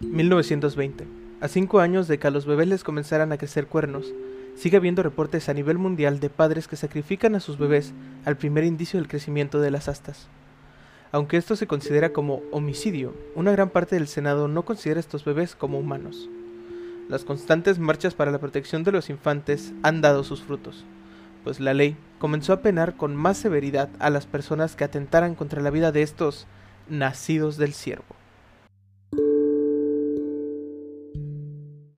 1920. A cinco años de que a los bebés les comenzaran a crecer cuernos, sigue habiendo reportes a nivel mundial de padres que sacrifican a sus bebés al primer indicio del crecimiento de las astas. Aunque esto se considera como homicidio, una gran parte del Senado no considera a estos bebés como humanos. Las constantes marchas para la protección de los infantes han dado sus frutos, pues la ley comenzó a penar con más severidad a las personas que atentaran contra la vida de estos nacidos del siervo.